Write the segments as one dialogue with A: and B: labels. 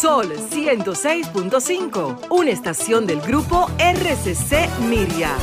A: Sol 106.5, una estación del grupo RCC Miria.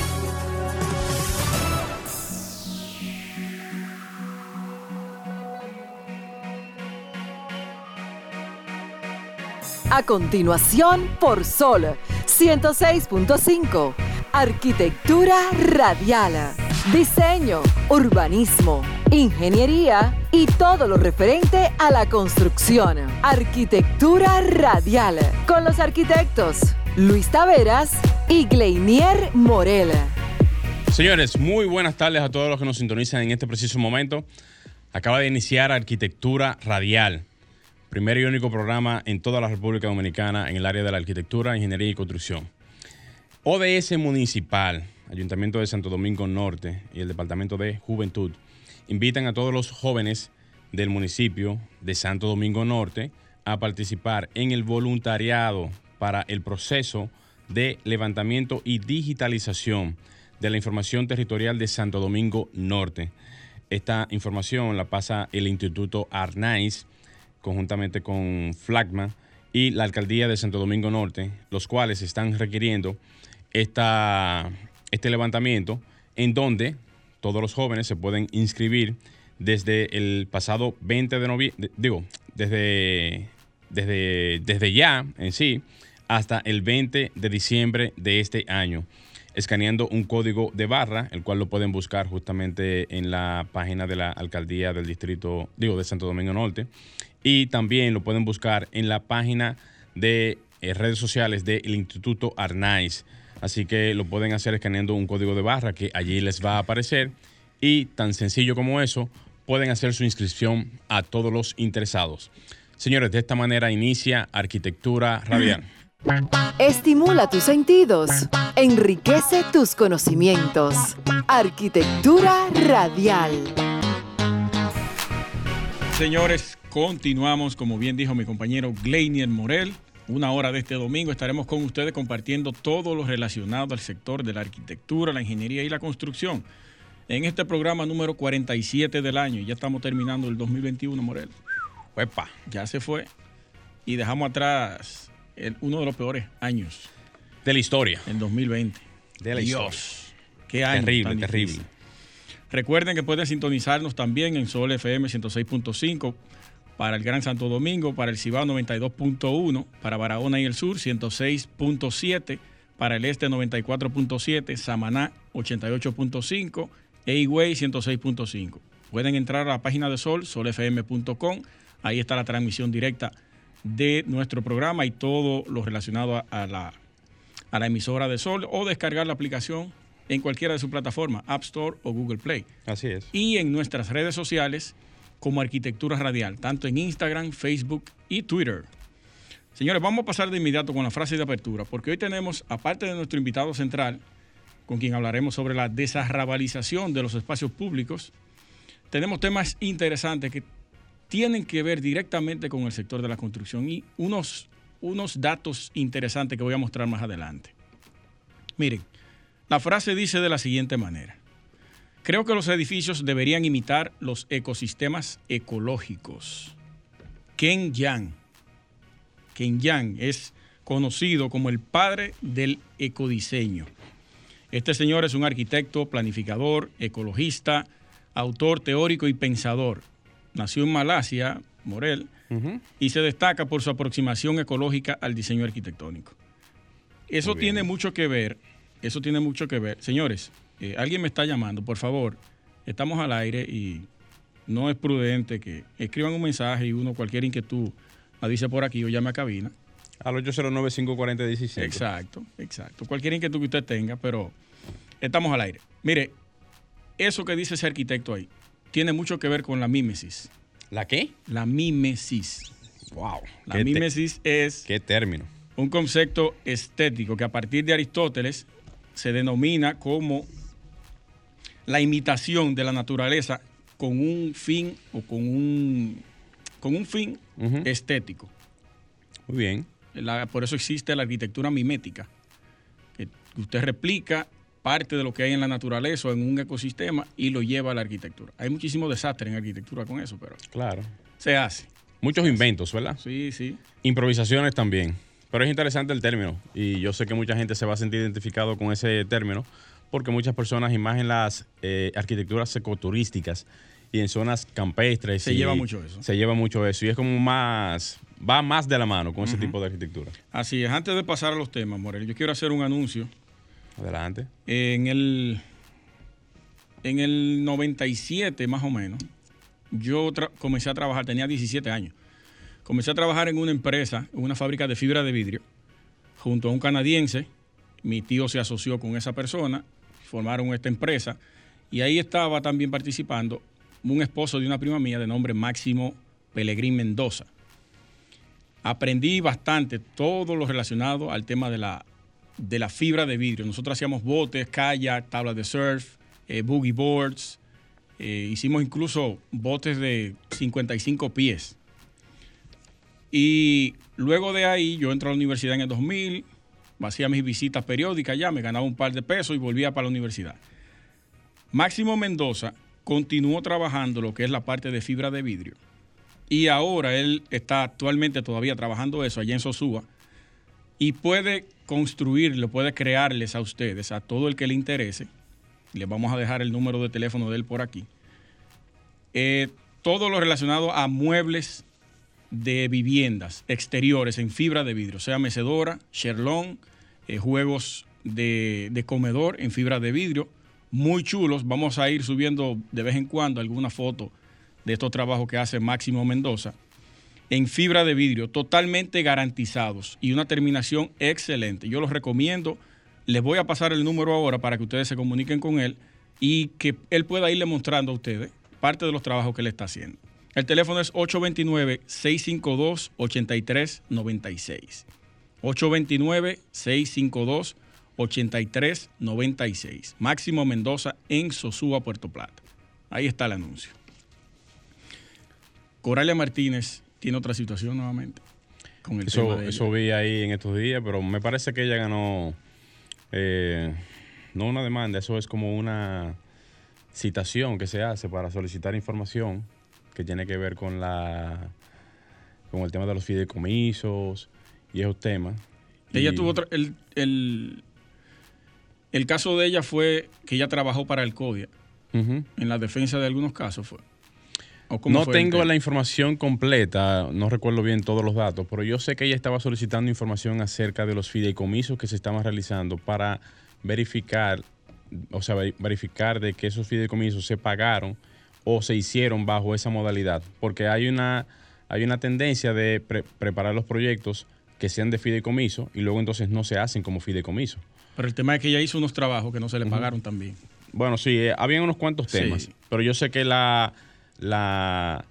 A: A continuación, por Sol 106.5, Arquitectura Radial, Diseño, Urbanismo, Ingeniería y todo lo referente a la construcción. Arquitectura Radial, con los arquitectos Luis Taveras y Gleinier Morel.
B: Señores, muy buenas tardes a todos los que nos sintonizan en este preciso momento. Acaba de iniciar Arquitectura Radial primer y único programa en toda la República Dominicana en el área de la arquitectura, ingeniería y construcción. ODS Municipal, Ayuntamiento de Santo Domingo Norte y el Departamento de Juventud invitan a todos los jóvenes del municipio de Santo Domingo Norte a participar en el voluntariado para el proceso de levantamiento y digitalización de la información territorial de Santo Domingo Norte. Esta información la pasa el Instituto Arnaiz conjuntamente con Flagma y la alcaldía de Santo Domingo Norte, los cuales están requiriendo esta, este levantamiento en donde todos los jóvenes se pueden inscribir desde el pasado 20 de noviembre, digo, desde, desde, desde ya en sí hasta el 20 de diciembre de este año, escaneando un código de barra, el cual lo pueden buscar justamente en la página de la alcaldía del distrito, digo, de Santo Domingo Norte y también lo pueden buscar en la página de eh, redes sociales del Instituto Arnaiz. Así que lo pueden hacer escaneando un código de barra que allí les va a aparecer y tan sencillo como eso, pueden hacer su inscripción a todos los interesados. Señores, de esta manera inicia Arquitectura Radial.
A: Estimula tus sentidos, enriquece tus conocimientos. Arquitectura Radial.
C: Señores, Continuamos, como bien dijo mi compañero Gleinier Morel. Una hora de este domingo estaremos con ustedes compartiendo todo lo relacionado al sector de la arquitectura, la ingeniería y la construcción. En este programa número 47 del año, ya estamos terminando el 2021, Morel. Uepa, ya se fue. Y dejamos atrás uno de los peores años.
B: De la historia.
C: El 2020.
B: De la Dios,
C: historia. Qué año.
B: Terrible, terrible.
C: Recuerden que pueden sintonizarnos también en Sol FM 106.5 para el Gran Santo Domingo, para el Cibao 92.1, para Barahona y el Sur 106.7, para el Este 94.7, Samaná 88.5 e Higüey 106.5. Pueden entrar a la página de Sol, solfm.com, ahí está la transmisión directa de nuestro programa y todo lo relacionado a la, a la emisora de Sol o descargar la aplicación en cualquiera de sus plataformas, App Store o Google Play.
B: Así es.
C: Y en nuestras redes sociales como Arquitectura Radial, tanto en Instagram, Facebook y Twitter. Señores, vamos a pasar de inmediato con la frase de apertura, porque hoy tenemos, aparte de nuestro invitado central, con quien hablaremos sobre la desarrabalización de los espacios públicos, tenemos temas interesantes que tienen que ver directamente con el sector de la construcción y unos, unos datos interesantes que voy a mostrar más adelante. Miren, la frase dice de la siguiente manera. Creo que los edificios deberían imitar los ecosistemas ecológicos. Ken Yang. Ken Yang es conocido como el padre del ecodiseño. Este señor es un arquitecto, planificador, ecologista, autor teórico y pensador. Nació en Malasia, Morel, y se destaca por su aproximación ecológica al diseño arquitectónico. Eso tiene mucho que ver, eso tiene mucho que ver. Señores, eh, alguien me está llamando, por favor, estamos al aire y no es prudente que escriban un mensaje y uno cualquier inquietud la dice por aquí o llame a cabina.
B: Al 809-540-17.
C: Exacto, exacto. Cualquier inquietud que usted tenga, pero estamos al aire. Mire, eso que dice ese arquitecto ahí tiene mucho que ver con la mímesis.
B: ¿La qué?
C: La mímesis.
B: Wow.
C: La mímesis es...
B: ¿Qué término?
C: Un concepto estético que a partir de Aristóteles se denomina como la imitación de la naturaleza con un fin o con un, con un fin estético.
B: Muy bien.
C: por eso existe la arquitectura mimética, que usted replica parte de lo que hay en la naturaleza o en un ecosistema y lo lleva a la arquitectura. Hay muchísimo desastre en arquitectura con eso, pero
B: claro.
C: se hace.
B: muchos inventos, ¿verdad?
C: Sí, sí.
B: Improvisaciones también. Pero es interesante el término y yo sé que mucha gente se va a sentir identificado con ese término porque muchas personas, y más en las eh, arquitecturas ecoturísticas y en zonas campestres.
C: Se lleva mucho eso.
B: Se lleva mucho eso y es como más, va más de la mano con ese tipo de arquitectura.
C: Así es. Antes de pasar a los temas, Morel, yo quiero hacer un anuncio.
B: Adelante.
C: En el, en el 97, más o menos, yo comencé a trabajar, tenía 17 años. Comencé a trabajar en una empresa, en una fábrica de fibra de vidrio, junto a un canadiense. Mi tío se asoció con esa persona, formaron esta empresa y ahí estaba también participando un esposo de una prima mía de nombre Máximo Pelegrín Mendoza. Aprendí bastante todo lo relacionado al tema de la, de la fibra de vidrio. Nosotros hacíamos botes, kayak, tablas de surf, eh, boogie boards. Eh, hicimos incluso botes de 55 pies. Y luego de ahí yo entré a la universidad en el 2000, hacía mis visitas periódicas ya, me ganaba un par de pesos y volvía para la universidad. Máximo Mendoza continuó trabajando lo que es la parte de fibra de vidrio. Y ahora él está actualmente todavía trabajando eso allá en Sosúa y puede construirlo, puede crearles a ustedes, a todo el que le interese. Les vamos a dejar el número de teléfono de él por aquí. Eh, todo lo relacionado a muebles de viviendas exteriores en fibra de vidrio, sea mecedora, cherlón, eh, juegos de, de comedor en fibra de vidrio, muy chulos. Vamos a ir subiendo de vez en cuando alguna foto de estos trabajos que hace Máximo Mendoza en fibra de vidrio, totalmente garantizados y una terminación excelente. Yo los recomiendo. Les voy a pasar el número ahora para que ustedes se comuniquen con él y que él pueda irle mostrando a ustedes parte de los trabajos que él está haciendo. El teléfono es 829-652-8396. 829-652-8396. 8396. Máximo Mendoza en Sosúa, Puerto Plata. Ahí está el anuncio. Coralia Martínez tiene otra situación nuevamente.
B: Con el eso, eso vi ahí en estos días, pero me parece que ella ganó eh, no una demanda, eso es como una citación que se hace para solicitar información que tiene que ver con la con el tema de los fideicomisos y esos temas.
C: Ella tuvo otra, el, el caso de ella fue que ella trabajó para el CODIA. En la defensa de algunos casos fue.
B: no tengo la información completa, no recuerdo bien todos los datos, pero yo sé que ella estaba solicitando información acerca de los fideicomisos que se estaban realizando para verificar, o sea, verificar de que esos fideicomisos se pagaron o se hicieron bajo esa modalidad, porque hay una, hay una tendencia de preparar los proyectos que sean de fideicomiso y luego entonces no se hacen como fideicomiso.
C: Pero el tema es que ella hizo unos trabajos que no se le pagaron también.
B: Bueno, sí, eh, habían unos cuantos temas, pero yo sé que la, la,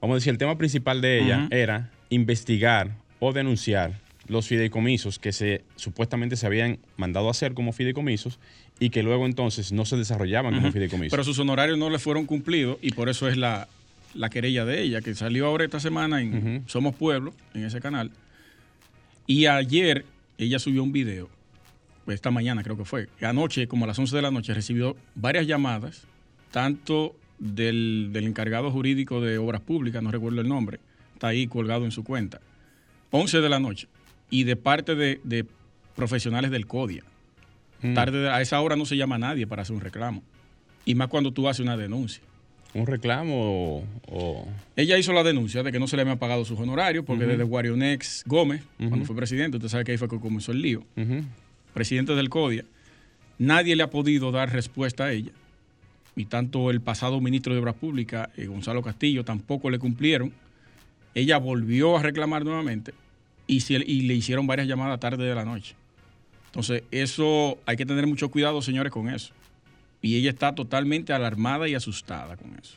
B: vamos a decir, el tema principal de ella era investigar o denunciar los fideicomisos que se supuestamente se habían mandado a hacer como fideicomisos y que luego entonces no se desarrollaban como fideicomisos.
C: Pero sus honorarios no le fueron cumplidos y por eso es la, la querella de ella, que salió ahora esta semana en Somos Pueblo, en ese canal. Y ayer ella subió un video pues, esta mañana creo que fue, anoche, como a las 11 de la noche, recibió varias llamadas, tanto del, encargado jurídico de obras públicas, no recuerdo el nombre, está ahí colgado en su cuenta, 11 de la noche, y de parte de, profesionales del CODIA. Mm. Tarde, a esa hora no se llama a nadie para hacer un reclamo, y más cuando tú haces una denuncia.
B: ¿Un reclamo o...?
C: Ella hizo la denuncia de que no se le habían pagado sus honorarios porque desde Guarionex Gómez, cuando fue presidente, usted sabe que ahí fue que comenzó el lío, presidente del CODIA, nadie le ha podido dar respuesta a ella. Y tanto el pasado ministro de Obras Públicas, eh, Gonzalo Castillo, tampoco le cumplieron. Ella volvió a reclamar nuevamente y, y le hicieron varias llamadas tarde de la noche. Entonces, eso hay que tener mucho cuidado, señores, con eso. Y ella está totalmente alarmada y asustada con eso.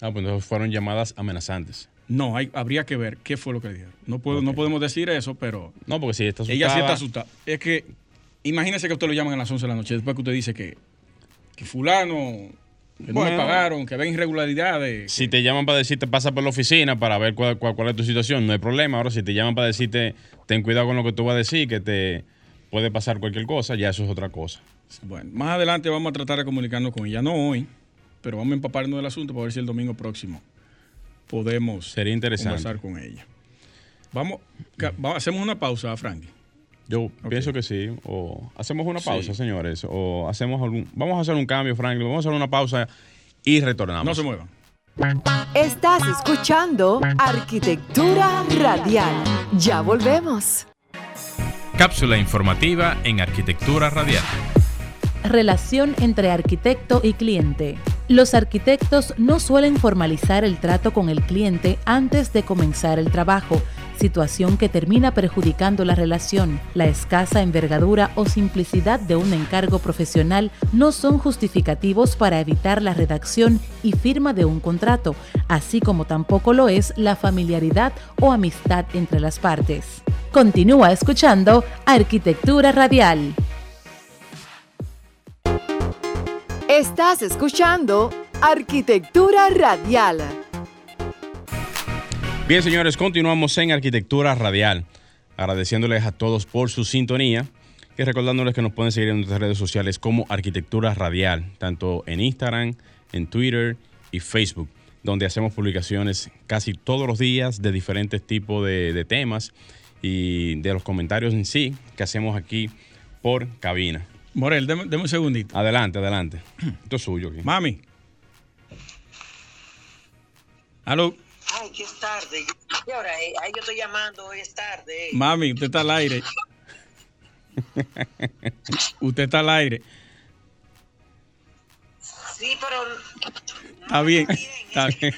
B: Ah, pues fueron llamadas amenazantes.
C: No, hay, habría que ver qué fue lo que dijeron. No, puedo, no podemos decir eso, pero.
B: No, porque si está asustada.
C: Ella sí está asustada. Es que Imagínese que usted lo llaman a las 11 de la noche, después que usted dice que, que fulano, que no me pagaron, que ve irregularidades.
B: Si te llaman para decirte pasa por la oficina para ver cuál, cuál, es tu situación, no hay problema. Ahora, si te llaman para decirte ten cuidado con lo que tú vas a decir, que te puede pasar cualquier cosa, ya eso es otra cosa.
C: Bueno, más adelante vamos a tratar de comunicarnos con ella, no hoy, pero vamos a empaparnos del asunto para ver si el domingo próximo podemos
B: Sería interesante.
C: conversar con ella. Vamos, hacemos una pausa, Frankie.
B: Yo pienso que sí. O hacemos una
C: Sí.
B: pausa, señores. O hacemos algún. Vamos a hacer un cambio, Franklin. Vamos a hacer una pausa y retornamos.
C: No se muevan.
A: Estás escuchando Arquitectura Radial. Ya volvemos.
D: Cápsula informativa en Arquitectura Radial.
E: Relación entre arquitecto y cliente. Los arquitectos no suelen formalizar el trato con el cliente antes de comenzar el trabajo, situación que termina perjudicando la relación. La escasa envergadura o simplicidad de un encargo profesional no son justificativos para evitar la redacción y firma de un contrato, así como tampoco lo es la familiaridad o amistad entre las partes. Continúa escuchando Arquitectura Radial.
A: Estás escuchando Arquitectura Radial.
B: Bien, señores, continuamos en Arquitectura Radial. Agradeciéndoles a todos por su sintonía y recordándoles que nos pueden seguir en nuestras redes sociales como Arquitectura Radial, tanto en Instagram, en Twitter y Facebook, donde hacemos publicaciones casi todos los días de diferentes tipos de, de temas y de los comentarios en sí que hacemos aquí por cabina.
C: Morel, deme, deme un segundito.
B: Adelante, adelante. Esto es suyo aquí.
C: Mami. Aló,
F: Ay, que es tarde. ¿Qué hora es? Ay, yo estoy llamando, es tarde.
C: mami, usted está al aire. usted está al aire.
F: Sí, pero
C: Está bien.
F: bien,
C: Está bien.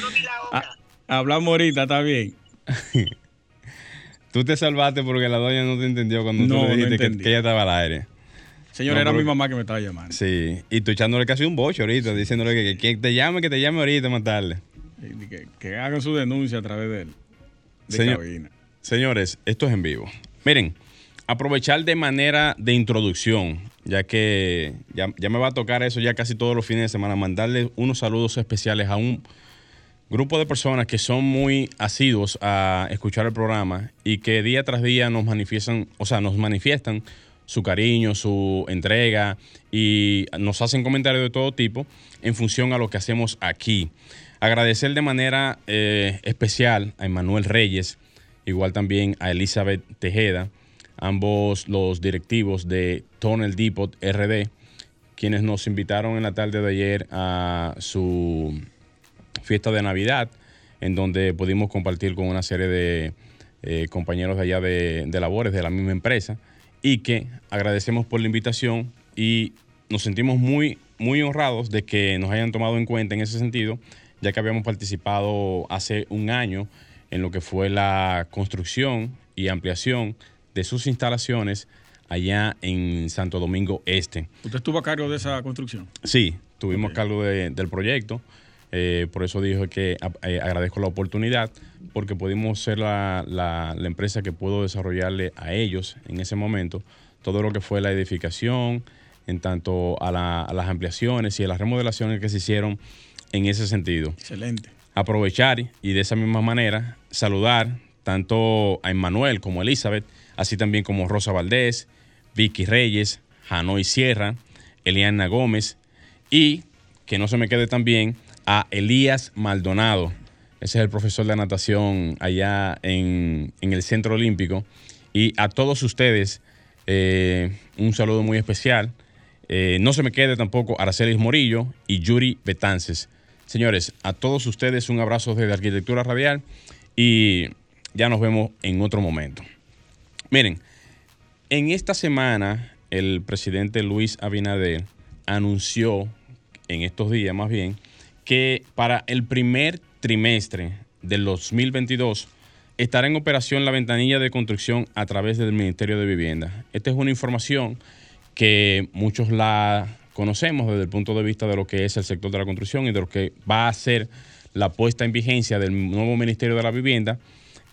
F: no vi la hora.
C: Ah, hablamos ahorita, está bien.
B: Tú te salvaste porque la doña no te entendió cuando
C: No,
B: tú le dijiste que, ella estaba al aire.
C: Señor,
B: No,
C: era
B: pero-
C: mi mamá que me estaba llamando.
B: Sí, y tú echándole casi un bocho ahorita, diciéndole que, que, que te llame, que te llame ahorita más tarde.
C: Que hagan su denuncia a través de él. De
B: Señor-
C: cabina.
B: Señores, esto es en vivo. Miren, aprovechar de manera de introducción, ya que ya, ya me va a tocar eso ya casi todos los fines de semana, mandarle unos saludos especiales a un grupo de personas que son muy asiduos a escuchar el programa y que día tras día nos manifiestan, o sea, nos manifiestan su cariño, su entrega y nos hacen comentarios de todo tipo en función a lo que hacemos aquí. Agradecer de manera eh, especial a Emanuel Reyes, igual también a Elizabeth Tejeda, ambos los directivos de Tonel Depot RD, quienes nos invitaron en la tarde de ayer a su fiesta de Navidad, en donde pudimos compartir con una serie de eh, compañeros de allá de, de labores de la misma empresa y que agradecemos por la invitación y nos sentimos muy, muy honrados de que nos hayan tomado en cuenta en ese sentido, ya que habíamos participado hace un año en lo que fue la construcción y ampliación de sus instalaciones allá en Santo Domingo Este.
C: ¿Usted estuvo a cargo de esa construcción?
B: Sí, tuvimos
C: Ok.
B: cargo de- del proyecto. eh, por eso dijo que a- eh, agradezco la oportunidad, porque pudimos ser la, la- la empresa que pudo desarrollarle a ellos en ese momento todo lo que fue la edificación, en tanto a, la- a las ampliaciones y a las remodelaciones que se hicieron en ese sentido
C: Excelente.
B: aprovechar y de esa misma manera saludar tanto a Emmanuel como a Elizabeth, así también como Rosa Valdés, Vicky Reyes, Hanoi Sierra, Eliana Gómez y que no se me quede también a Elías Maldonado. Ese es el profesor de natación allá en, en el Centro Olímpico. Y a todos ustedes, eh, un saludo muy especial. Eh, no se me quede tampoco Aracelis Morillo y Yuri Betances. Señores, a todos ustedes un abrazo desde Arquitectura Radial y ya nos vemos en otro momento. Miren, en esta semana el presidente Luis Abinader anunció, en estos días más bien, que para el primer trimestre del 2022 estará en operación la ventanilla de construcción a través del Ministerio de Vivienda. Esta es una información que muchos la conocemos desde el punto de vista de lo que es el sector de la construcción y de lo que va a ser la puesta en vigencia del nuevo Ministerio de la Vivienda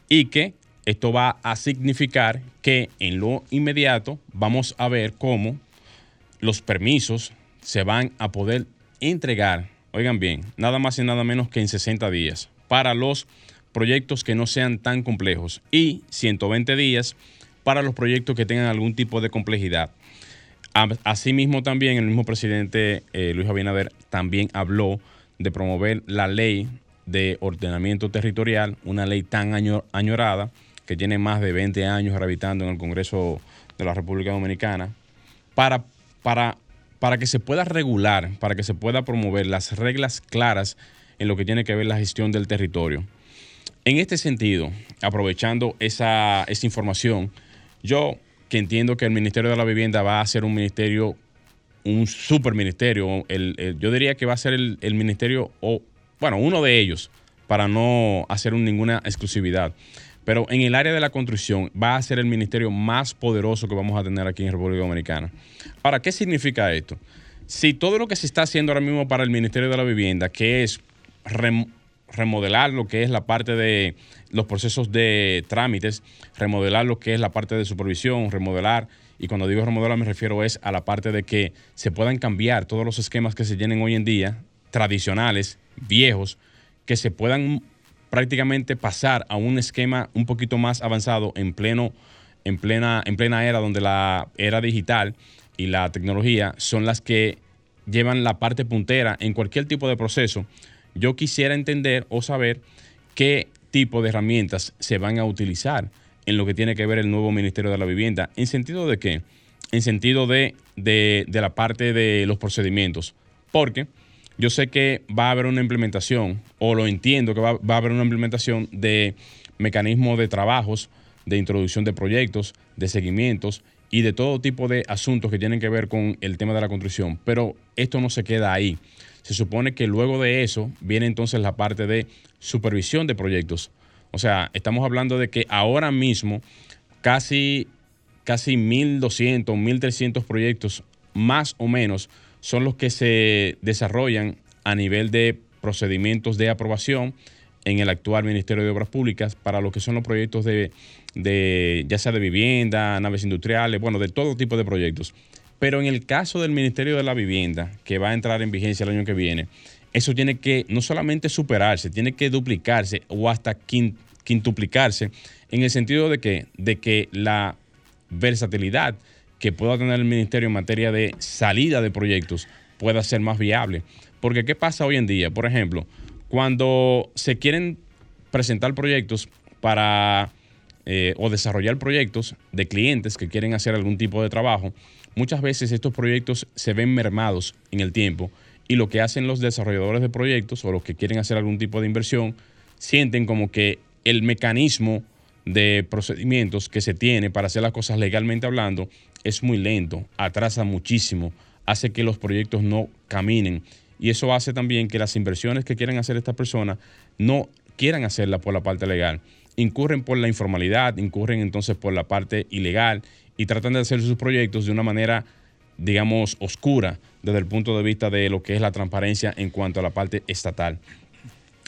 B: y que esto va a significar que en lo inmediato vamos a ver cómo los permisos se van a poder entregar, oigan bien, nada más y nada menos que en 60 días para los proyectos que no sean tan complejos y 120 días para los proyectos que tengan algún tipo de complejidad. Asimismo también el mismo presidente eh, Luis Abinader también habló de promover la ley de ordenamiento territorial, una ley tan año- añorada que tiene más de 20 años gravitando en el Congreso de la República Dominicana, para, para, para que se pueda regular, para que se pueda promover las reglas claras en lo que tiene que ver la gestión del territorio. En este sentido, aprovechando esa, esa información, yo que entiendo que el Ministerio de la Vivienda va a ser un ministerio, un super ministerio, el- yo diría que va a ser el, ministerio, o bueno, uno de ellos, para no hacer un- ninguna exclusividad. Pero en el área de la construcción va a ser el ministerio más poderoso que vamos a tener aquí en República Dominicana. Ahora, ¿qué significa esto? Si todo lo que se está haciendo ahora mismo para el Ministerio de la Vivienda, que es remodelar lo que es la parte de los procesos de trámites, remodelar lo que es la parte de supervisión, remodelar, y cuando digo remodelar me refiero es a la parte de que se puedan cambiar todos los esquemas que se llenen hoy en día, tradicionales, viejos, que se puedan prácticamente pasar a un esquema un poquito más avanzado en pleno en plena en plena era donde la era digital y la tecnología son las que llevan la parte puntera en cualquier tipo de proceso. Yo quisiera entender o saber qué tipo de herramientas se van a utilizar en lo que tiene que ver el nuevo Ministerio de la Vivienda. ¿En sentido de qué? En sentido de, de- la parte de los procedimientos. Porque yo sé que va a haber una implementación, o lo entiendo que va, va a haber una implementación de mecanismos de trabajos, de introducción de proyectos, de seguimientos y de todo tipo de asuntos que tienen que ver con el tema de la construcción. Pero esto no se queda ahí. Se supone que luego de eso viene entonces la parte de supervisión de proyectos. O sea, estamos hablando de que ahora mismo casi, casi 1.200, 1.300 proyectos más o menos son los que se desarrollan a nivel de procedimientos de aprobación en el actual Ministerio de Obras Públicas para lo que son los proyectos de, de ya sea de vivienda, naves industriales, bueno, de todo tipo de proyectos. Pero en el caso del Ministerio de la Vivienda, que va a entrar en vigencia el año que viene, eso tiene que no solamente superarse, tiene que duplicarse o hasta quin- quintuplicarse en el sentido de que, de que la versatilidad que pueda tener el ministerio en materia de salida de proyectos pueda ser más viable. Porque ¿qué pasa hoy en día? Por ejemplo, cuando se quieren presentar proyectos para eh, o desarrollar proyectos de clientes que quieren hacer algún tipo de trabajo, muchas veces estos proyectos se ven mermados en el tiempo y lo que hacen los desarrolladores de proyectos o los que quieren hacer algún tipo de inversión sienten como que el mecanismo de procedimientos que se tiene para hacer las cosas legalmente hablando es muy lento, atrasa muchísimo, hace que los proyectos no caminen y eso hace también que las inversiones que quieren hacer estas personas no quieran hacerlas por la parte legal. Incurren por la informalidad, incurren entonces por la parte ilegal y tratan de hacer sus proyectos de una manera, digamos, oscura desde el punto de vista de lo que es la transparencia en cuanto a la parte estatal.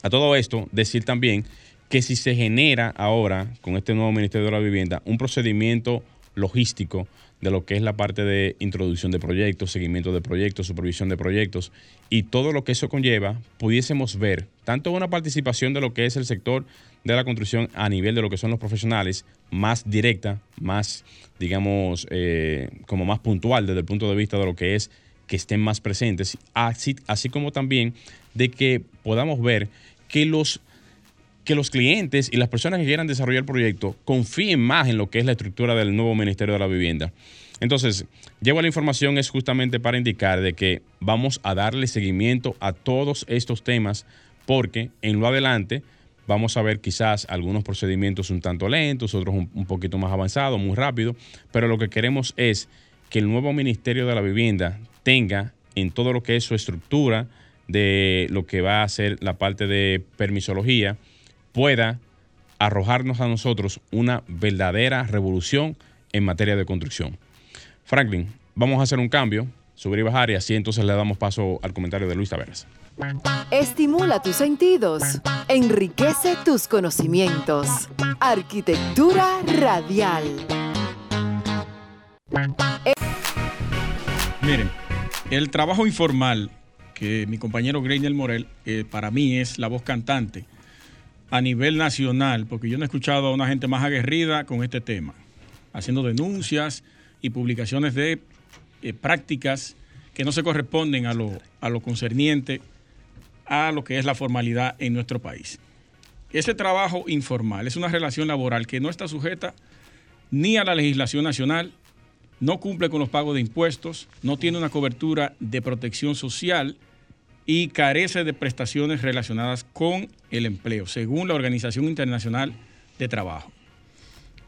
B: A todo esto, decir también que si se genera ahora, con este nuevo Ministerio de la Vivienda, un procedimiento logístico de lo que es la parte de introducción de proyectos, seguimiento de proyectos, supervisión de proyectos y todo lo que eso conlleva, pudiésemos ver tanto una participación de lo que es el sector de la construcción a nivel de lo que son los profesionales, más directa, más, digamos, eh, como más puntual desde el punto de vista de lo que es que estén más presentes, así, así como también de que podamos ver que los que los clientes y las personas que quieran desarrollar el proyecto confíen más en lo que es la estructura del nuevo Ministerio de la Vivienda. Entonces, llevo la información es justamente para indicar de que vamos a darle seguimiento a todos estos temas porque en lo adelante vamos a ver quizás algunos procedimientos un tanto lentos, otros un, poquito más avanzados, muy rápido, pero lo que queremos es que el nuevo Ministerio de la Vivienda tenga en todo lo que es su estructura de lo que va a ser la parte de permisología, pueda arrojarnos a nosotros una verdadera revolución en materia de construcción. Franklin, vamos a hacer un cambio, subir y bajar, y así entonces le damos paso al comentario de Luis Taveras.
A: Estimula tus sentidos, enriquece tus conocimientos. Arquitectura radial.
C: Miren, el trabajo informal que mi compañero Greiner Morel eh, para mí es la voz cantante a nivel nacional, porque yo no he escuchado a una gente más aguerrida con este tema, haciendo denuncias y publicaciones de eh, prácticas que no se corresponden a lo, a lo concerniente a lo que es la formalidad en nuestro país. Ese trabajo informal es una relación laboral que no está sujeta ni a la legislación nacional, no cumple con los pagos de impuestos, no tiene una cobertura de protección social y carece de prestaciones relacionadas con el empleo, según la Organización Internacional de Trabajo.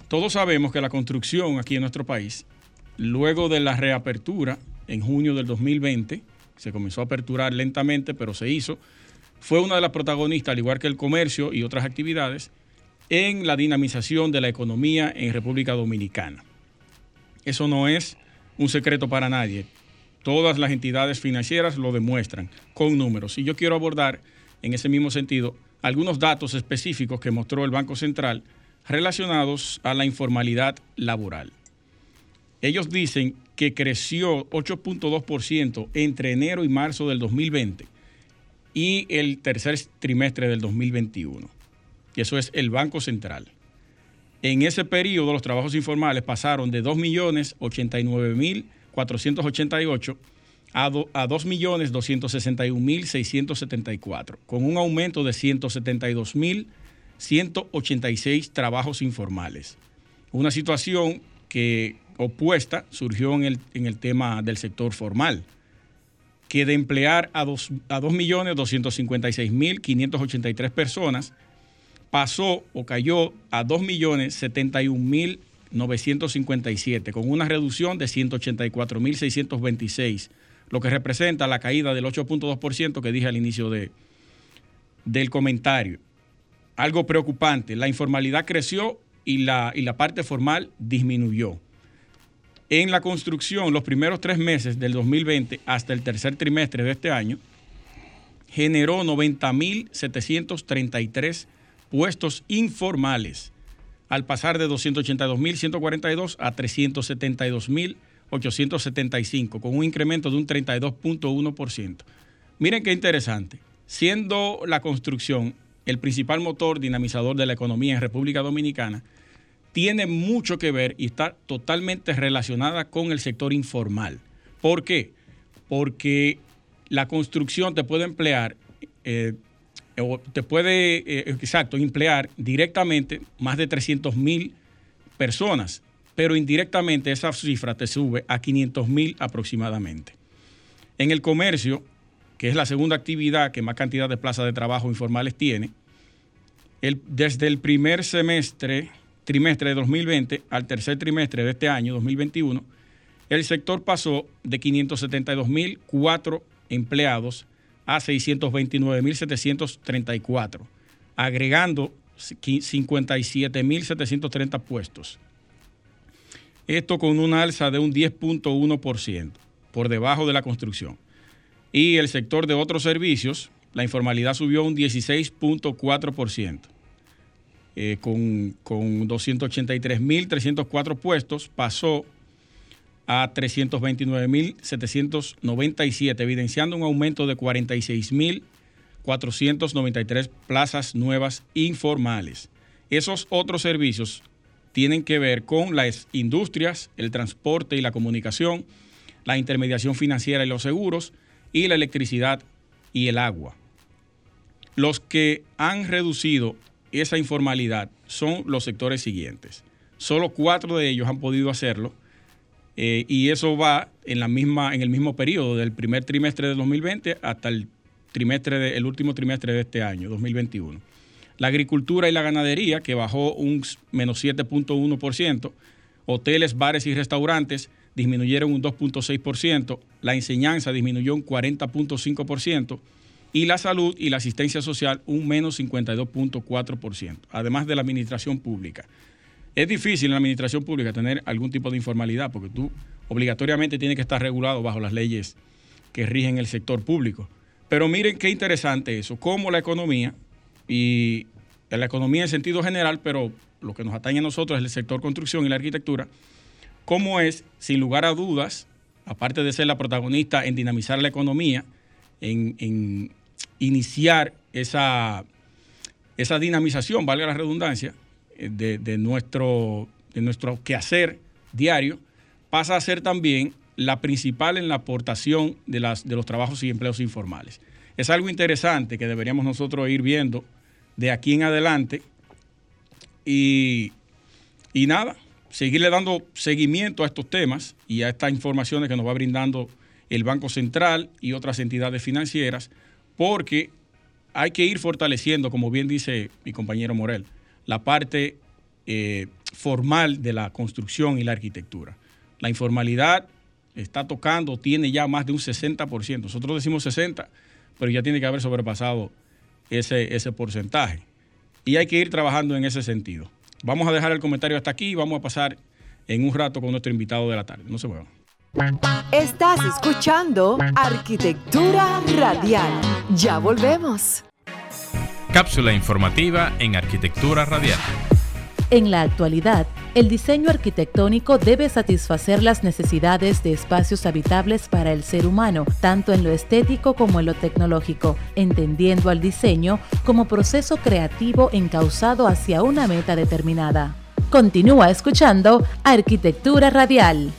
C: Todos sabemos que la construcción aquí en nuestro país, luego de la reapertura en junio del 2020, se comenzó a aperturar lentamente, pero se hizo, fue una de las protagonistas, al igual que el comercio y otras actividades, en la dinamización de la economía en República Dominicana. Eso no es un secreto para nadie. Todas las entidades financieras lo demuestran con números. Y yo quiero abordar en ese mismo sentido algunos datos específicos que mostró el Banco Central relacionados a la informalidad laboral. Ellos dicen que creció 8.2% entre enero y marzo del 2020 y el tercer trimestre del 2021. Y eso es el Banco Central. En ese periodo los trabajos informales pasaron de 2.089.488 a, a 2.261.674, con un aumento de 172.186 trabajos informales. Una situación que opuesta surgió en el, en el tema del sector formal, que de emplear a 2.256.583 personas, pasó o cayó a 2.071.957, con una reducción de 184.626, lo que representa la caída del 8.2% que dije al inicio de, del comentario. Algo preocupante, la informalidad creció y la, y la parte formal disminuyó. En la construcción, los primeros tres meses del 2020 hasta el tercer trimestre de este año, generó 90.733 puestos informales, al pasar de 282.142 a 372.875, con un incremento de un 32.1%. Miren qué interesante. Siendo la construcción el principal motor dinamizador de la economía en República Dominicana, tiene mucho que ver y está totalmente relacionada con el sector informal. ¿Por qué? Porque la construcción te puede emplear, eh, te puede, eh, exacto, emplear directamente más de 300 mil personas, pero indirectamente esa cifra te sube a 500 mil aproximadamente. En el comercio, que es la segunda actividad que más cantidad de plazas de trabajo informales tiene, desde el primer semestre trimestre de 2020 al tercer trimestre de este año, 2021, el sector pasó de 572.004 empleados a 629.734, agregando 57.730 puestos. Esto con una alza de un 10.1%, por debajo de la construcción. Y el sector de otros servicios, la informalidad subió un 16.4%. Eh, con, con 283.304 puestos, pasó a 329.797, evidenciando un aumento de 46.493 plazas nuevas informales. Esos otros servicios tienen que ver con las industrias, el transporte y la comunicación, la intermediación financiera y los seguros, y la electricidad y el agua. Los que han reducido esa informalidad son los sectores siguientes. Solo cuatro de ellos han podido hacerlo eh, y eso va en, la misma, en el mismo periodo, del primer trimestre de 2020 hasta el, trimestre el último trimestre de este año, 2021. La agricultura y la ganadería, que bajó un menos 7.1%, hoteles, bares y restaurantes disminuyeron un 2.6%, la enseñanza disminuyó un 40.5%, y la salud y la asistencia social un menos 52.4%, además de la administración pública. Es difícil en la administración pública tener algún tipo de informalidad porque tú obligatoriamente tienes que estar regulado bajo las leyes que rigen el sector público. Pero miren qué interesante eso, cómo la economía y la economía en sentido general, pero lo que nos atañe a nosotros es el sector construcción y la arquitectura, cómo es, sin lugar a dudas, aparte de ser la protagonista en dinamizar la economía, en, iniciar esa, esa dinamización, valga la redundancia, de, nuestro, de nuestro quehacer diario, pasa a ser también la principal en la aportación de, las, de los trabajos y empleos informales. es algo interesante que deberíamos nosotros ir viendo de aquí en adelante. Y, y nada, seguirle dando seguimiento a estos temas y a estas informaciones que nos va brindando el Banco Central y otras entidades financieras, porque hay que ir fortaleciendo, como bien dice mi compañero Morel, la parte eh, formal de la construcción y la arquitectura. La informalidad está tocando, tiene ya más de un 60%. Nosotros decimos 60%, pero ya tiene que haber sobrepasado ese, ese porcentaje. Y hay que ir trabajando en ese sentido. Vamos a dejar el comentario hasta aquí y vamos a pasar en un rato con nuestro invitado de la tarde. No se muevan.
A: Estás escuchando Arquitectura Radial. Ya volvemos.
D: Cápsula informativa en Arquitectura Radial.
E: En la actualidad, el diseño arquitectónico debe satisfacer las necesidades de espacios habitables para el ser humano, tanto en lo estético como en lo tecnológico, entendiendo al diseño como proceso creativo encauzado hacia una meta determinada. Continúa escuchando Arquitectura Radial.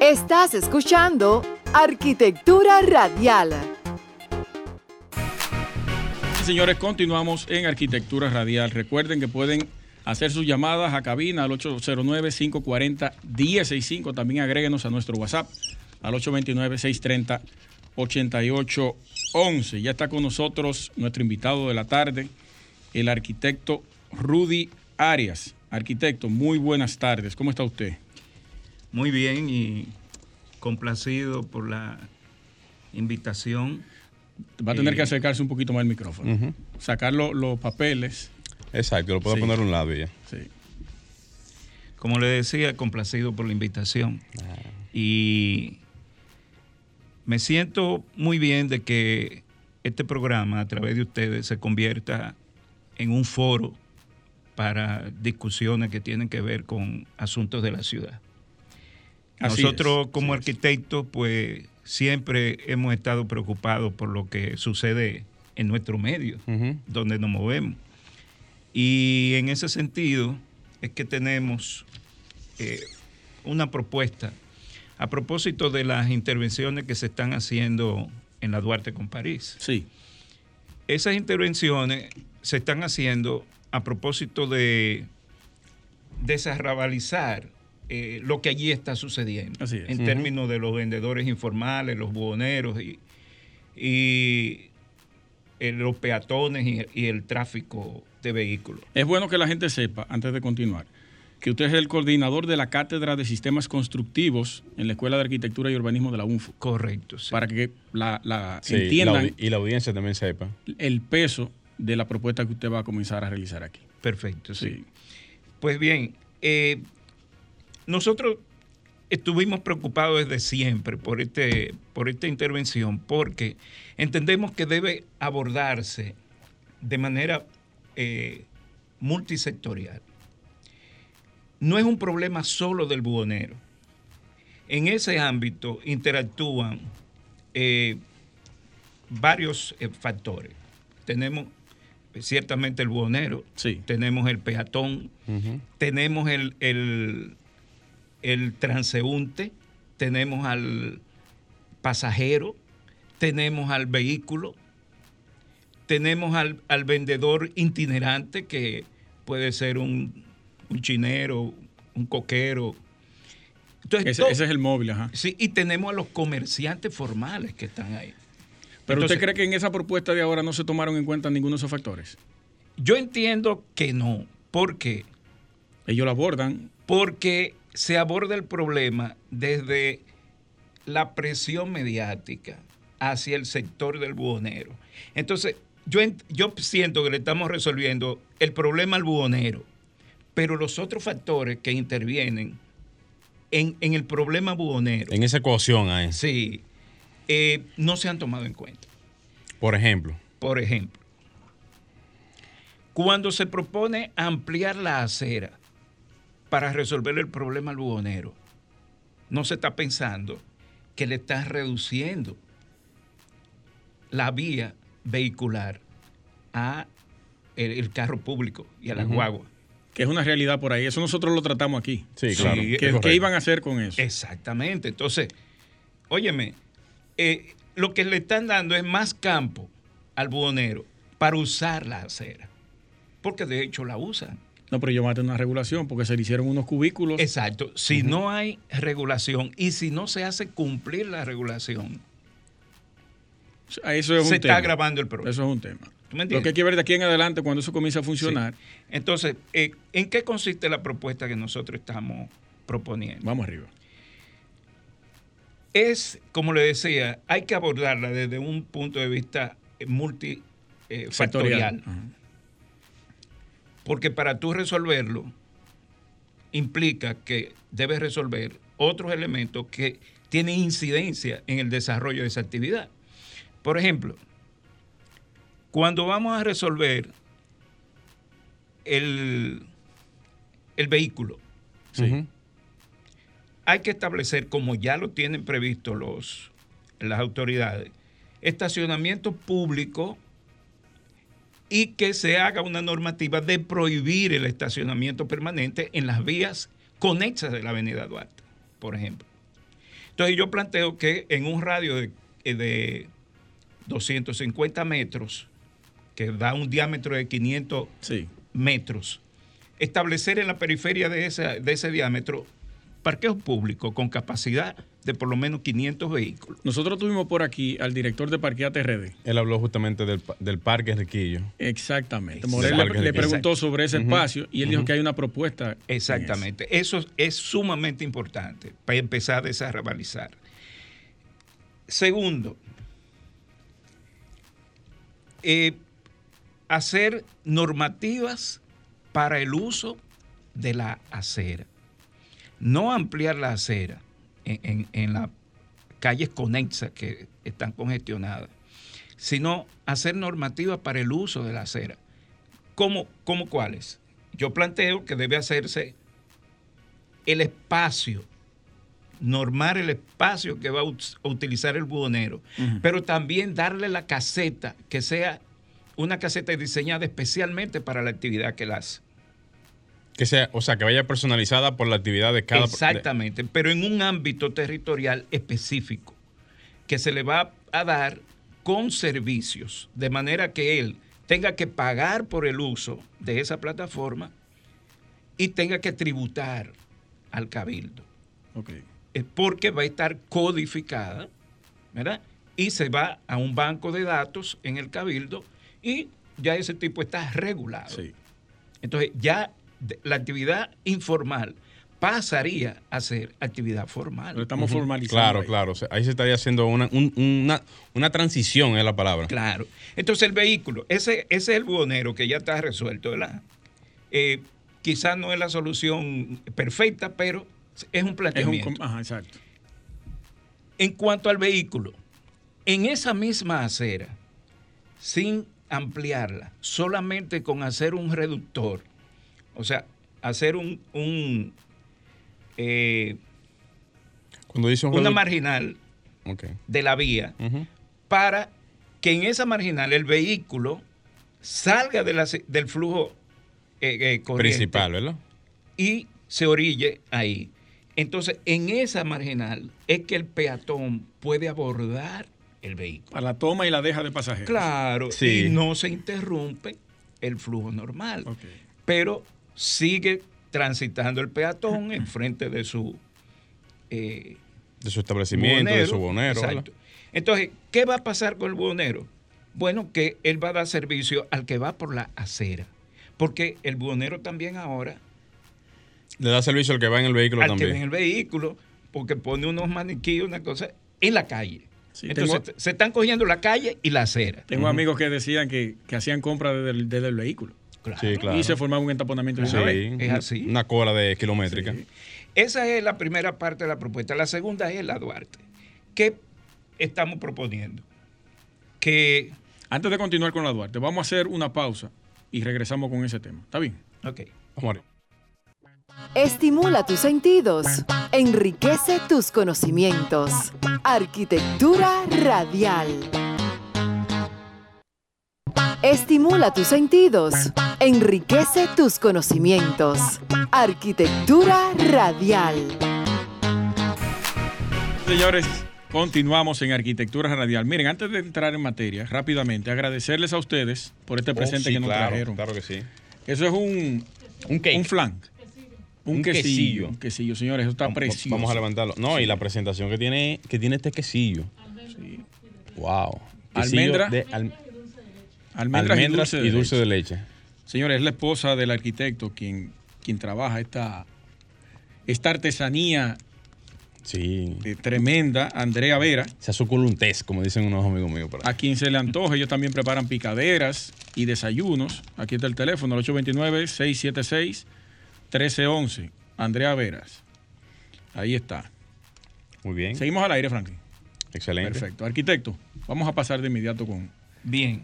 A: Estás escuchando Arquitectura Radial.
C: Señores, continuamos en Arquitectura Radial. Recuerden que pueden hacer sus llamadas a cabina al 809-540-1065. También agréguenos a nuestro WhatsApp al 829-630-8811. Ya está con nosotros nuestro invitado de la tarde, el arquitecto Rudy Arias. Arquitecto, muy buenas tardes. ¿Cómo está usted?
G: Muy bien y complacido por la invitación.
C: Va a tener que acercarse un poquito más al micrófono. Sacar lo- los papeles.
B: Exacto, lo puedo
C: Sí.
B: poner a un lado ya.
C: Sí.
G: Como le decía, complacido por la invitación. Y me siento muy bien de que este programa, a través de ustedes, se convierta en un foro para discusiones que tienen que ver con asuntos de la ciudad.
C: Así
G: Nosotros
C: es,
G: como arquitectos, pues siempre hemos estado preocupados por lo que sucede en nuestro medio, donde nos movemos. Y en ese sentido es que tenemos eh, una propuesta a propósito de las intervenciones que se están haciendo en la Duarte con París.
C: Sí.
G: Esas intervenciones se están haciendo a propósito de desarrabalizar eh, lo que allí está sucediendo
C: Así es.
G: en términos de los vendedores informales, los buhoneros y, y, eh, los peatones y, y el tráfico de vehículos.
C: Es bueno que la gente sepa, antes de continuar, que usted es el coordinador de la Cátedra de Sistemas Constructivos en la Escuela de Arquitectura y Urbanismo de la UNFU.
G: Correcto. sí.
C: Para que la, la
B: Sí,
C: entiendan
B: y la audiencia también sepa.
C: el peso de la propuesta que usted va a comenzar a realizar aquí.
G: Perfecto, sí.
C: Sí.
G: Pues bien, eh, nosotros estuvimos preocupados desde siempre por, este, por esta intervención porque entendemos que debe abordarse de manera eh, multisectorial. No es un problema solo del buhonero. En ese ámbito interactúan eh, varios eh, factores. Tenemos ciertamente el buhonero,
C: Sí.
G: tenemos el peatón, tenemos el, el, el transeúnte, tenemos al pasajero, tenemos al vehículo, tenemos al, al vendedor itinerante que puede ser un, un chinero, un coquero. Entonces,
C: Ese, es el móvil, ajá.
G: sí, y tenemos a los comerciantes formales que están ahí.
C: Pero
G: Entonces-
C: usted cree que en esa propuesta de ahora no se tomaron en cuenta ninguno de esos factores.
G: Yo entiendo que no. ¿Por qué?
C: Ellos lo abordan.
G: porque se aborda el problema desde la presión mediática hacia el sector del buhonero. Entonces, yo, yo siento que le estamos resolviendo el problema al buhonero, pero los otros factores que intervienen en, en el problema buhonero,
B: En esa ecuación ahí.
G: sí, eh, no se han tomado en cuenta.
B: Por ejemplo.
G: Por ejemplo, cuando se propone ampliar la acera para resolver el problema al buhonero, no se está pensando que le estás reduciendo la vía vehicular a el, el carro público y a la
B: Ujú.
G: guagua.
C: Que es una realidad por ahí. Eso nosotros lo tratamos aquí.
B: Sí, claro.
G: es
C: ¿Qué,
B: correcto.
C: qué iban a hacer con eso?
G: Exactamente. Entonces, óyeme, eh, lo que le están dando es más campo al buhonero para usar la acera. Porque de hecho la usan.
C: No, pero yo voy a tener una regulación porque se le hicieron unos cubículos.
G: Exacto. Si no hay regulación y si no se hace cumplir la regulación,
C: Eso es un
G: se
C: tema.
G: está agravando el problema.
C: Eso es un tema.
G: ¿Tú me
C: Lo que hay que ver de aquí en adelante cuando eso comience a funcionar.
G: Sí. Entonces, eh, ¿en qué consiste la propuesta que nosotros estamos proponiendo?
C: Vamos arriba.
G: Es, como le decía, hay que abordarla desde un punto de vista multifactorial.
C: Sectorial.
G: Porque para tú resolverlo, implica que debes resolver otros elementos que tienen incidencia en el desarrollo de esa actividad. Por ejemplo, cuando vamos a resolver el, el vehículo, hay que establecer, como ya lo tienen previsto los, las autoridades, estacionamiento público y que se haga una normativa de prohibir el estacionamiento permanente en las vías conexas de la avenida Duarte, por ejemplo. Entonces yo planteo que en un radio de, eh, de 250 metros, que da un diámetro de 500
C: Sí.
G: metros, establecer en la periferia de, esa- de ese diámetro parqueos públicos con capacidad de por lo menos 500 vehículos.
C: Nosotros tuvimos por aquí al director de Parqueate RD.
B: Él habló justamente del, del parque Riquillo.
C: Exactamente. Morel le, preguntó sobre ese espacio y él dijo que hay una propuesta. en
G: Exactamente. Eso es sumamente importante para empezar a desarrabalizar. Segundo, eh, hacer normativas para el uso de la acera. No ampliar la acera en, las calles conexas que están congestionadas, sino hacer normativas para el uso de la acera. ¿Cómo, cómo cuáles? Yo planteo que debe hacerse el espacio, normar el espacio que va a utilizar el buhonero, pero también darle la caseta, que sea una caseta diseñada especialmente para la actividad que él hace.
B: Que sea, o sea, que vaya personalizada por la actividad de cada
G: Exactamente, pero en un ámbito territorial específico, que se le va a dar con servicios, de manera que él tenga que pagar por el uso de esa plataforma y tenga que tributar al cabildo.
C: Ok.
G: Es porque va a estar codificada, ¿verdad? Y se va a un banco de datos en el cabildo y ya ese tipo está regulado.
C: Sí.
G: Entonces ya la actividad informal pasaría a ser actividad
C: Lo
G: formal.
C: estamos
B: Ujú.
C: formalizando.
B: Claro,
C: ahí.
B: claro. O sea, ahí se estaría haciendo una, un- una, una transición, es la palabra.
G: Claro. Entonces el vehículo, ese, ese es el buhonero que ya está resuelto, ¿verdad? Eh, quizás no es la solución perfecta, pero es un
C: Es un,
G: planteamiento.
C: ajá, exacto.
G: En cuanto al vehículo, en esa misma acera, sin ampliarla, solamente con hacer un reductor, o sea, hacer un, un, eh,
B: Cuando dice un
G: una marginal de la vía para que en esa marginal el vehículo salga de la- del flujo eh, eh, corriente
B: Principal, ¿verdad?
G: y se orille ahí. Entonces, en esa marginal es que el peatón puede abordar el vehículo.
C: Para la toma y la deja de pasajeros.
G: Claro,
B: Sí.
G: y no se interrumpe el flujo normal,
C: Ok.
G: pero sigue transitando el peatón enfrente de su eh,
B: De su establecimiento, de su bonero.
G: Exacto. Entonces, ¿qué va a pasar con el buhonero? Bueno, que él va a dar servicio al que va por la acera, porque el buhonero también ahora
B: Le da servicio al que va en el vehículo
G: al que
B: también.
G: ve en el vehículo, porque pone unos maniquíes, una cosa, en la calle.
C: Sí,
G: Entonces,
C: tengo-
G: se están cogiendo la calle y la acera.
C: Tengo amigos que decían que, que hacían compras desde el, desde el vehículo.
G: Claro.
B: Sí, claro.
C: Y se formaba un entaponamiento de
B: Sí,
C: una vez.
G: Es así.
B: Una cola de kilométrica.
C: Sí.
G: Esa es la primera parte de la propuesta. La segunda es la Duarte. ¿Qué estamos proponiendo? Que,
C: Antes de continuar con la Duarte, vamos a hacer una pausa y regresamos con ese tema. ¿Está bien?
G: ok,
B: Vamos arriba.
A: Estimula tus sentidos, enriquece tus conocimientos. Arquitectura radial. Estimula tus sentidos, enriquece tus conocimientos. Arquitectura radial.
C: Señores, Continuamos en Arquitectura Radial. Miren, antes de entrar en materia, rápidamente, agradecerles a ustedes por este presente
B: Oh, sí,
C: que nos
B: claro,
C: trajeron.
B: Claro que sí.
C: Eso es un,
B: Un cake.
C: un flan. Un,
B: Un
C: quesillo.
B: quesillo.
C: Un quesillo, señores, eso está
B: Vamos-
C: precioso.
B: Vamos a levantarlo. No, y la presentación que tiene, que tiene este quesillo. Wow. Quesillo
C: Almendra,
B: de al-
C: Almendras,
B: almendras
C: y dulce de leche.
B: leche.
C: Señores, es la esposa del arquitecto quien, quien trabaja esta, esta artesanía
B: Sí.
C: tremenda, Andrea Vera.
B: Se suculentes, como dicen unos amigos míos.
C: A quien se le antoje, ellos también preparan picaderas y desayunos. Aquí está el teléfono, el 829-676-1311. Andrea Veras. Ahí está.
B: Muy bien.
C: Seguimos al aire, Franklin.
B: Excelente.
C: Perfecto. Arquitecto, vamos a pasar de inmediato con,
G: Bien.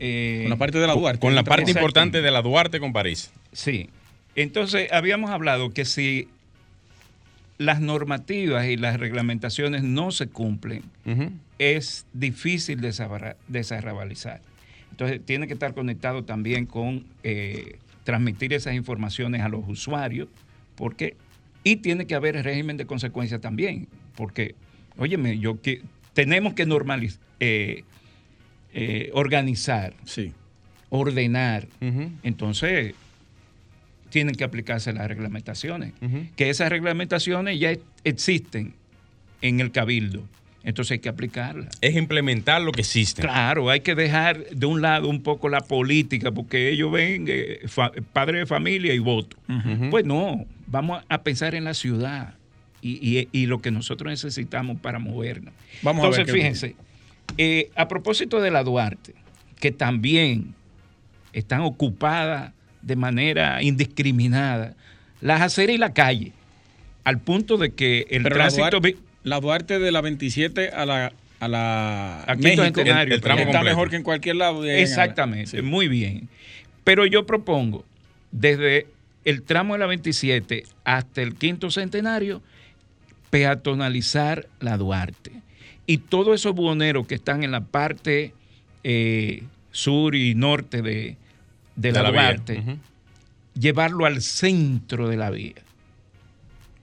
G: Eh,
C: con la parte de la Duarte.
B: Con la parte importante de la Duarte con París.
G: Sí. Entonces, habíamos hablado que si las normativas y las reglamentaciones no se cumplen, es difícil desarra- desarrabalizar. Entonces, tiene que estar conectado también con eh, transmitir esas informaciones a los usuarios, porque y tiene que haber régimen de consecuencia también, porque, óyeme, yo que tenemos que normalizar, organizar,
C: Sí.
G: ordenar. Entonces, tienen que aplicarse las reglamentaciones. Que esas reglamentaciones ya existen en el cabildo. Entonces hay que aplicarlas.
B: Es implementar lo que existe.
G: Claro, hay que dejar de un lado un poco la política, porque ellos ven eh, padre de familia y voto. Pues no, vamos a pensar en la ciudad y, y- y lo que nosotros necesitamos para movernos.
C: Vamos a ver
G: Entonces, fíjense, eh, a propósito de la Duarte, que también están ocupadas de manera indiscriminada, las aceras y la calle, al punto de que el
C: Pero la
G: tránsito...
C: Duarte, la Duarte de la 27 a la, a la
G: A Quinto Centenario,
B: el- el tramo
C: está
B: completo.
C: mejor que en cualquier lado. de
G: Exactamente.
C: Sí.
G: muy bien. Pero yo propongo, desde el tramo de la 27 hasta el quinto centenario, peatonalizar la Duarte. Y todos esos buhoneros que están en la parte eh, sur y norte de, de la,
B: Ujú.
G: llevarlo al centro de la vía.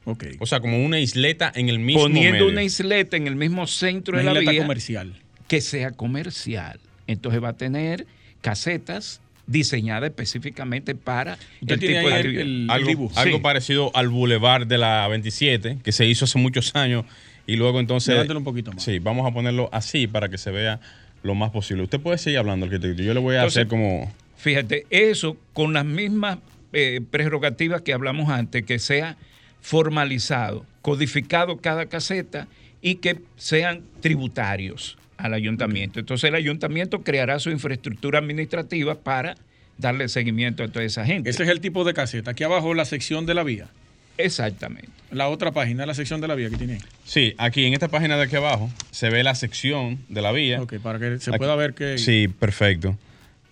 C: Ok.
B: O sea, como una isleta en el mismo
G: Poniendo
B: medio.
G: una isleta en el mismo centro
C: Una
G: de la
C: isleta
G: vía.
C: comercial.
G: que sea comercial. Entonces va a tener casetas diseñadas específicamente para el
C: tiene
G: tipo de
C: el-
B: algo,
C: dibujo.
B: algo
G: Sí.
B: parecido al Boulevard de la 27, que se hizo hace muchos años y luego entonces...
C: Levántelo un poquito más.
B: Sí, vamos a ponerlo así para que se vea lo más posible. Usted puede seguir hablando, arquitecto. Yo le voy a
G: Entonces-
B: hacer como...
G: Fíjate, eso con las mismas eh, prerrogativas que hablamos antes, que sea formalizado, codificado cada caseta y que sean tributarios al ayuntamiento. Entonces el ayuntamiento creará su infraestructura administrativa para darle seguimiento a toda esa gente.
C: Ese es el tipo de caseta. Aquí abajo la sección de la vía.
G: Exactamente.
C: La otra página, la sección de la vía que tiene. ahí.
B: Sí, aquí en esta página de aquí abajo se ve la sección de la vía.
C: Ok, para que se
B: Aquí-
C: pueda ver que.
B: Sí, perfecto.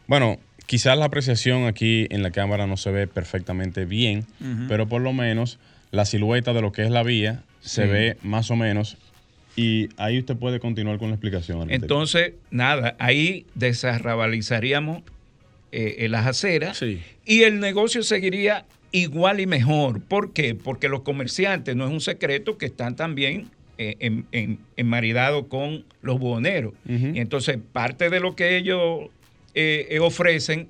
B: Bueno, quizás la apreciación aquí en la cámara no se ve perfectamente bien, pero por lo menos la silueta de lo que es la vía se
G: Sí.
B: ve más o menos. Y ahí usted puede continuar con la explicación.
G: Entonces, nada, ahí desarrabalizaríamos eh, las aceras
C: Sí.
G: y el negocio seguiría igual y mejor. ¿Por qué? Porque los comerciantes, no es un secreto, que están también eh, en, en- enmaridados con los buhoneros. Y entonces, parte de lo que ellos eh, eh, ofrecen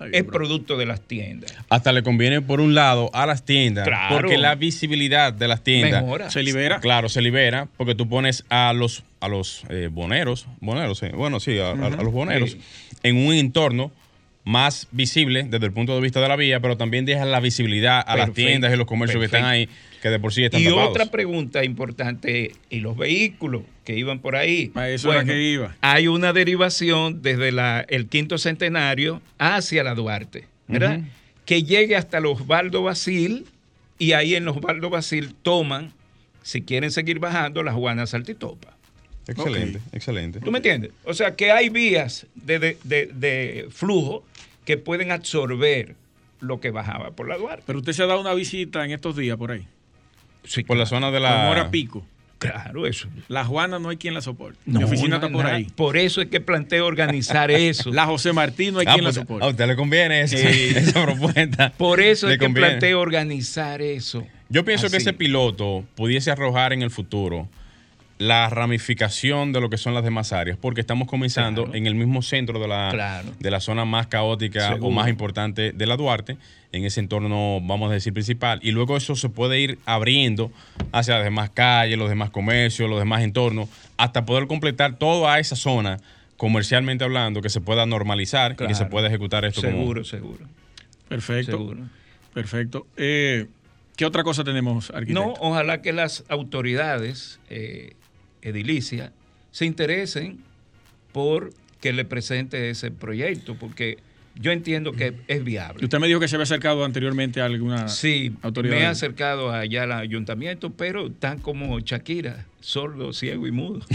C: bien,
G: es
C: bro.
G: producto de las tiendas.
B: Hasta le conviene por un lado a las tiendas,
G: Claro.
B: porque la visibilidad de las tiendas
G: Mejora.
C: Se libera.
B: Claro, se libera porque tú pones a los a los eh, boneros, boneros, bueno, sí, a, a- a los boneros
G: Sí.
B: en un entorno más visible desde el punto de vista de la vía, pero también deja la visibilidad a las tiendas y los comercios que están ahí, que de por sí están
G: Y
B: tapados.
G: otra pregunta importante, ¿y los vehículos que iban por ahí?
C: A eso era que iba.
G: Hay una derivación desde la- el quinto centenario hacia la Duarte, ¿verdad? Que llegue hasta los Osvaldo Basil y ahí en los Osvaldo Basil toman, si quieren seguir bajando, la Juana Saltitopa.
B: Excelente, excelente.
G: ¿Tú me entiendes? O sea que hay vías de, de- de- de flujo que pueden absorber lo que bajaba por la Duarte.
C: Pero usted se ha dado una visita en estos días por ahí.
G: Sí,
B: Por la zona de la
C: hora pico.
G: Claro, eso.
C: La Juana no hay quien la soporte.
G: No,
C: Mi oficina
G: no
C: está por
G: nada.
C: ahí.
G: Por eso es que planteo organizar eso.
C: La José Martín no hay
B: Ah,
C: quien
B: pues,
C: la soporte.
B: a usted le conviene esa,
G: Sí.
B: esa propuesta.
G: Por eso
B: Le
G: es que planteo organizar eso.
B: Yo pienso que ese piloto pudiese arrojar en el futuro la ramificación de lo que son las demás áreas, porque estamos comenzando
G: Claro.
B: en el mismo centro de la,
G: Claro.
B: de la zona más caótica
G: Seguro.
B: o más importante de la Duarte, en ese entorno, vamos a decir, principal, y luego eso se puede ir abriendo hacia las demás calles, los demás comercios, los demás entornos, hasta poder completar toda esa zona, comercialmente hablando, que se pueda normalizar y que se pueda ejecutar esto como...
G: Seguro, seguro.
C: Perfecto.
G: Seguro.
C: Perfecto. Eh, ¿Qué otra cosa tenemos, arquitecto?
G: No, ojalá que las autoridades eh, edilicias se interesen por que le presente ese proyecto, porque yo entiendo que es viable.
C: Usted me dijo que se había acercado anteriormente a alguna
G: Sí,
C: autoridad.
G: me he acercado allá al ayuntamiento, pero están como Shakira, sordo, ciego y mudo.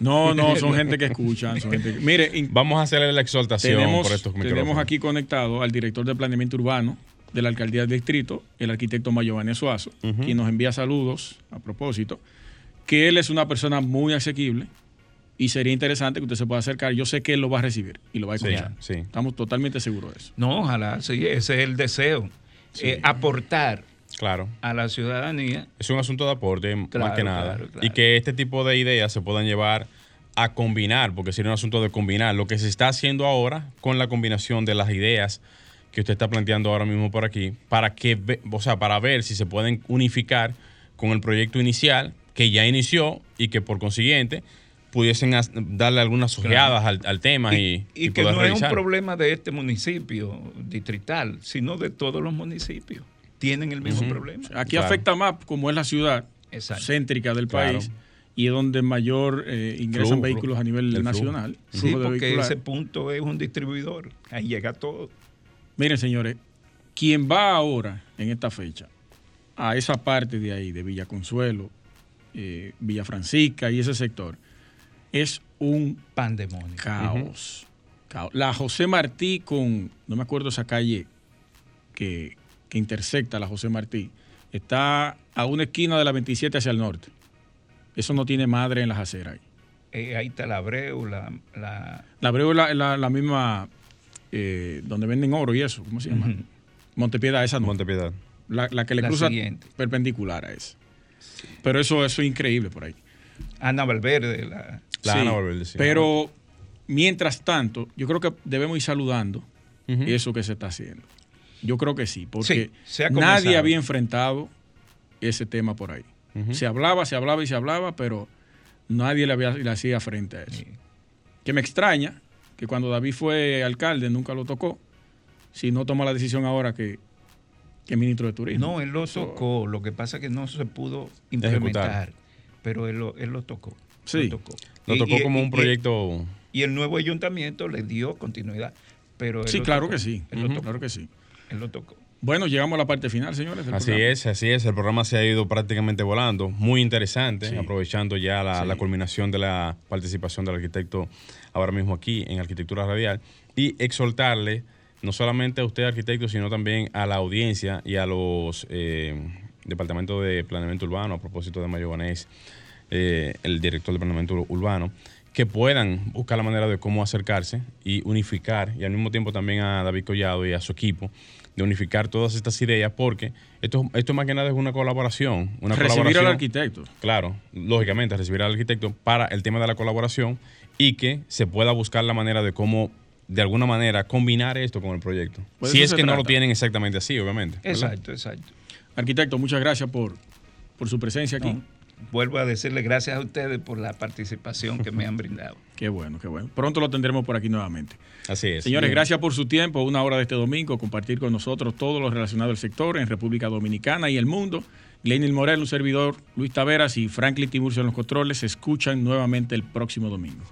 C: No, no, son gente que escuchan. son gente que- Mire, in-
B: Vamos a hacerle la exaltación
C: tenemos,
B: por estos micrófonos.
C: tenemos aquí conectado al director de planeamiento urbano de la alcaldía del distrito, el arquitecto Mayovane Suazo, quien nos envía saludos a propósito, que él es una persona muy asequible y sería interesante que usted se pueda acercar. Yo sé que él lo va a recibir y lo va a escuchar.
B: sí.
C: Estamos totalmente seguros de eso.
G: No, ojalá, sí, ese es el deseo.
C: Sí.
G: Eh, aportar
B: Claro.
G: a la ciudadanía.
B: Es un asunto de aporte, más que nada.
G: claro, claro.
B: Y que este tipo de ideas se puedan llevar a combinar, porque sería un asunto de combinar lo que se está haciendo ahora con la combinación de las ideas que usted está planteando ahora mismo por aquí, para que, ve- o sea, para ver si se pueden unificar con el proyecto inicial que ya inició y que por consiguiente pudiesen darle algunas ojeadas al, al tema y,
G: y,
B: y
G: que
B: poder
G: no
B: revisar.
G: es un problema de este municipio distrital, sino de todos los municipios. Tienen el mismo problema.
C: Aquí
B: Claro.
C: afecta más como es la ciudad
G: Exacto.
C: céntrica del
B: Claro.
C: país y es donde mayor eh, ingresan
B: Flujo,
C: vehículos a nivel
B: flujo.
C: nacional.
G: Sí,
C: flujo de
G: porque
C: vehicular.
G: ese punto es un distribuidor. Ahí llega todo.
C: Miren, señores, quien va ahora en esta fecha a esa parte de ahí, de Villa Consuelo, eh, Villa Francisca y ese sector, es un
G: Pandemonio.
C: caos. Caos. La José Martí con, no me acuerdo esa calle que, que intersecta la José Martí, está a una esquina de la 27 hacia el norte. Eso no tiene madre en las aceras ahí.
G: Eh, ahí está la Abreu, la, la-
C: La Abreu es la, la- la misma eh, donde venden oro y eso, ¿cómo se llama?
G: Ujú.
C: Montepiedad, esa no.
B: Montepiedad.
C: La, la que le
G: La
C: cruza
G: siguiente.
C: perpendicular a esa. Pero eso, eso es increíble por ahí.
G: Ana Valverde. La,
B: La
C: Sí,
B: Ana Valverde, sí.
C: Pero mientras tanto, yo creo que debemos ir saludando eso que se está haciendo. Yo creo que sí, porque
G: Sí, se ha comenzado.
C: nadie había enfrentado ese tema por ahí. Se hablaba, se hablaba y se hablaba, pero nadie le, había, le hacía frente a eso.
G: Sí.
C: Que me extraña que cuando David fue alcalde nunca lo tocó, si no toma la decisión ahora que, que es ministro de turismo.
G: No, él lo tocó. Lo que pasa es que no se pudo implementar. Pero él lo, él lo tocó.
C: Sí.
G: Lo tocó.
B: Lo tocó
G: y-
B: como
G: y-
B: un proyecto...
G: Y el nuevo ayuntamiento le dio continuidad. Pero
C: Sí, claro
G: tocó.
C: que sí.
G: Él lo tocó.
C: Claro que sí.
G: Él lo tocó.
C: Bueno, llegamos a la parte final, señores. del
B: Así
C: programa.
B: es, así es. El programa se ha ido prácticamente volando. Muy interesante,
C: Sí.
B: aprovechando ya la,
C: Sí.
B: la culminación de la participación del arquitecto ahora mismo aquí en Arquitectura Radial. Y exhortarle, no solamente a usted, arquitecto, sino también a la audiencia y a los eh, departamentos de planeamiento urbano, a propósito de Mayo Vanés, eh, el director de planeamiento ur- urbano, que puedan buscar la manera de cómo acercarse y unificar, y al mismo tiempo también a David Collado y a su equipo, de unificar todas estas ideas, porque esto, esto más que nada es una colaboración. Una
C: Recibir
B: colaboración,
C: al arquitecto.
B: Claro, lógicamente, recibir al arquitecto para el tema de la colaboración y que se pueda buscar la manera de cómo, de alguna manera, combinar esto con el proyecto.
C: Pues
B: si es que no lo tienen exactamente así, obviamente. ¿verdad?
G: Exacto, exacto.
C: Arquitecto, muchas gracias por, por su presencia aquí.
G: No, vuelvo a decirle gracias a ustedes por la participación que me han brindado.
C: Qué bueno, qué bueno. Pronto lo tendremos por aquí nuevamente.
B: Así es.
C: Señores,
B: Bien.
C: gracias por su tiempo. Una hora de este domingo, compartir con nosotros todo lo relacionado al sector en República Dominicana y el mundo. Lenin Morel, un servidor, Luis Taveras y Franklin Tiburcio en los controles se escuchan nuevamente el próximo domingo.